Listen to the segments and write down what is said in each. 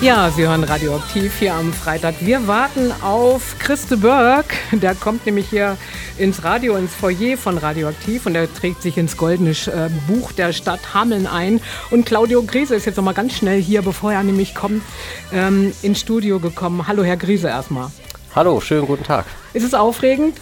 Ja, Sie hören Radioaktiv hier am Freitag. Wir warten auf Christe Berg. Der kommt nämlich hier ins Radio, ins Foyer von Radioaktiv und er trägt sich ins goldene äh, Buch der Stadt Hameln ein. Und Claudio Griese ist jetzt noch mal ganz schnell hier, bevor er nämlich kommt, ähm, ins Studio gekommen. Hallo, Herr Griese, erstmal. Hallo, schönen guten Tag. Ist es aufregend?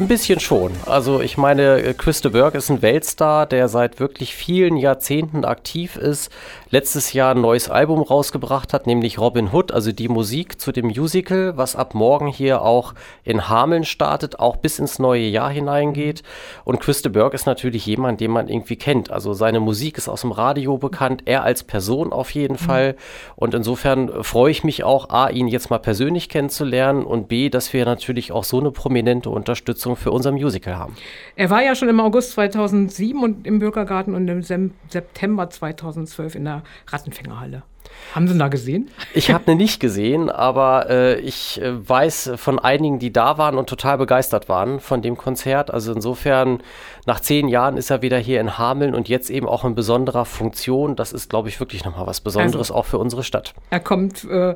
Ein bisschen schon. Also ich meine, Christe Berg ist ein Weltstar, der seit wirklich vielen Jahrzehnten aktiv ist, letztes Jahr ein neues Album rausgebracht hat, nämlich Robin Hood, also die Musik zu dem Musical, was ab morgen hier auch in Hameln startet, auch bis ins neue Jahr hineingeht. Und Christe Berg ist natürlich jemand, den man irgendwie kennt. Also seine Musik ist aus dem Radio bekannt, er als Person auf jeden mhm. Fall. Und insofern freue ich mich auch, A, ihn jetzt mal persönlich kennenzulernen und B, dass wir natürlich auch so eine prominente Unterstützung für unser Musical haben. Er war ja schon im August 2007 und im Bürgergarten und im September 2012 in der Rattenfängerhalle. Haben Sie ihn da gesehen? Ich habe ihn nicht gesehen, aber äh, ich äh, weiß von einigen, die da waren und total begeistert waren von dem Konzert. Also insofern, nach zehn Jahren ist er wieder hier in Hameln und jetzt eben auch in besonderer Funktion. Das ist, glaube ich, wirklich nochmal was Besonderes, also, auch für unsere Stadt. Er kommt äh,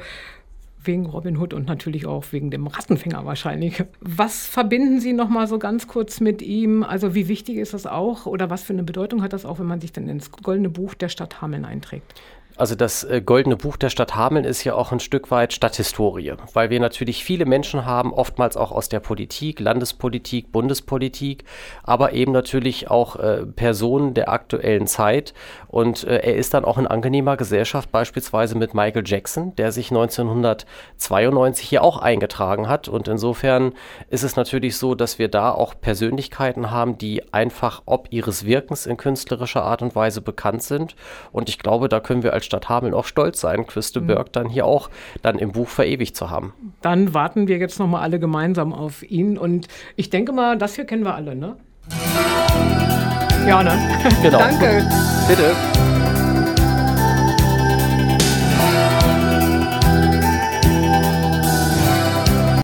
wegen Robin Hood und natürlich auch wegen dem Rattenfänger wahrscheinlich. Was verbinden Sie noch mal so ganz kurz mit ihm? Also wie wichtig ist das auch oder was für eine Bedeutung hat das auch, wenn man sich dann ins Goldene Buch der Stadt Hameln einträgt? Also das äh, Goldene Buch der Stadt Hameln ist ja auch ein Stück weit Stadthistorie, weil wir natürlich viele Menschen haben, oftmals auch aus der Politik, Landespolitik, Bundespolitik, aber eben natürlich auch äh, Personen der aktuellen Zeit. Und äh, er ist dann auch in angenehmer Gesellschaft, beispielsweise mit Michael Jackson, der sich 1992 hier auch eingetragen hat. Und insofern ist es natürlich so, dass wir da auch Persönlichkeiten haben, die einfach ob ihres Wirkens in künstlerischer Art und Weise bekannt sind. Und ich glaube, da können wir als Stadt Hameln auch stolz sein, Christe mhm. Berg dann hier auch dann im Buch verewigt zu haben. Dann warten wir jetzt nochmal alle gemeinsam auf ihn und ich denke mal, das hier kennen wir alle, ne? Ja, ne? Genau. Danke. Bitte.